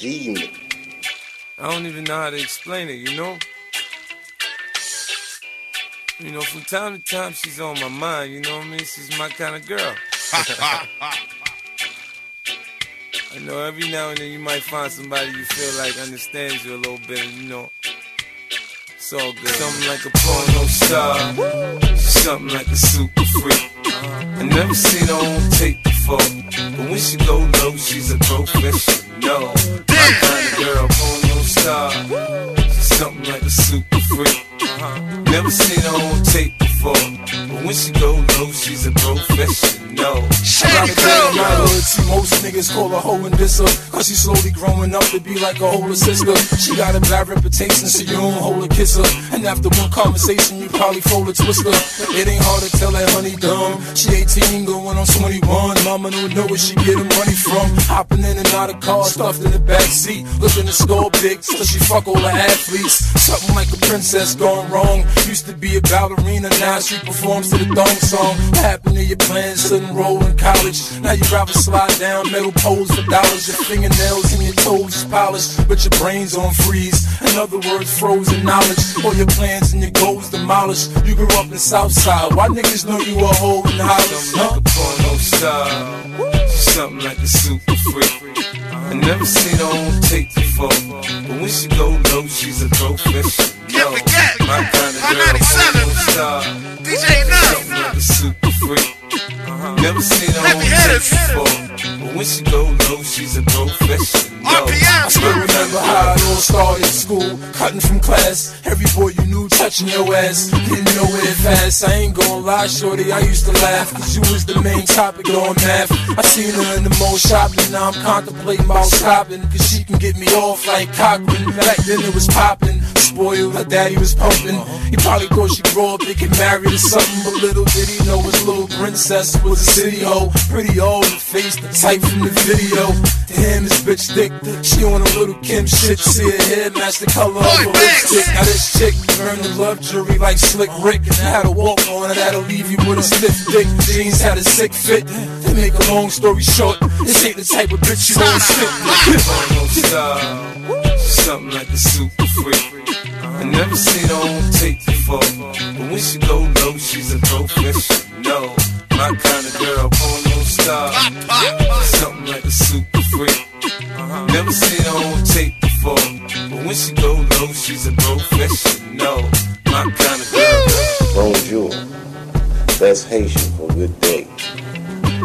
I don't even know how to explain it, you know? You know, from time to time she's on my mind, you know what I mean? She's my kind of girl. I know every now and then you might find somebody you feel like understands you a little bit, you know. It's all good. Something like a porno star, something like a super freak. I never seen her on tape before, but when she go low, she's a professional. Something like a super freak. Uh-huh. Never seen her on tape before, but when she go low, she's a professional. I got a girl in my hood, see most niggas call her hoe and diss. Cause she slowly growing up to be like a older sister. She got a bad reputation, so you don't hold a kiss her. And after one conversation, you probably fold a twister. It ain't hard to tell that honey dumb. She 18, going on 21. Mama don't know where she get her money from. Hopping in and out of cars, stuffed in the back seat. Looking to score big, so she fuck all the athletes. Something like a princess gone wrong. Used to be a ballerina, now she performs to the thong song. What happened to your plans? Couldn't roll in college. Now you rather slide down metal poles for dollars. Your fingernails and your toes polished, but your brain's on freeze. In other words, frozen knowledge. All your plans and your goals demolished. You grew up in Southside. Why niggas know you a hoe in Hollis? Something like a porno star, something like a super freak. I never seen her on tape before, but when she go low, she's a professional. My kind of girl, porno star, something like a super freak. Uh-huh. Never seen her on tape before, but when she go low, she's a professional. I still remember how it all started school. Cutting from class, every boy you knew touching your ass. Getting nowhere I ain't gonna lie, shorty, I used to laugh. Cause you was the main topic on math. I seen her in the mall shopping, now I'm contemplating about stopping. Cause she can get me off like Cochran. Back then it was popping. Spoiled, her daddy was pumping. He probably thought she'd grow up and get married or something. But little did he know his little princess was a city hoe. Pretty old, the face, the type from the video. To him, his bitch thick. She on a Lil' Kim shit. See her hair match the color of her lipstick. Now this chick earned the love jury like Slick Rick. And I had a walk on that'll leave you with a stiff dick. Jeans had a sick fit. To make a long story short, this ain't the type of bitch you wanna stick with. something like a super freak. I never seen her on tape before, but when she go low, she's a professional. No. My kind of girl, porno star, something like a super freak. Never seen her on tape before, but when she go low, she's a professional. No. My kind of girl. Haitian for a good day.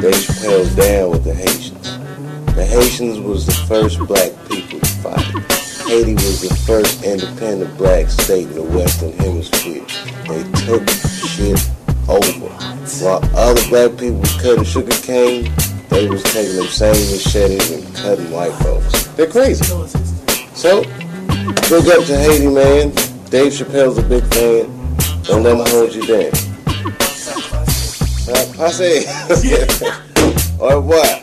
Dave Chappelle's down with the Haitians. The Haitians was the first black people to fight. Haiti was the first independent black state in the Western Hemisphere. They took shit over. While other black people was cutting sugar cane, they was taking them same machetes and cutting white folks. They're crazy. So, big up to Haiti, man. Dave Chappelle's a big fan. Don't let him hold you down. Uh, Passe. or revoir.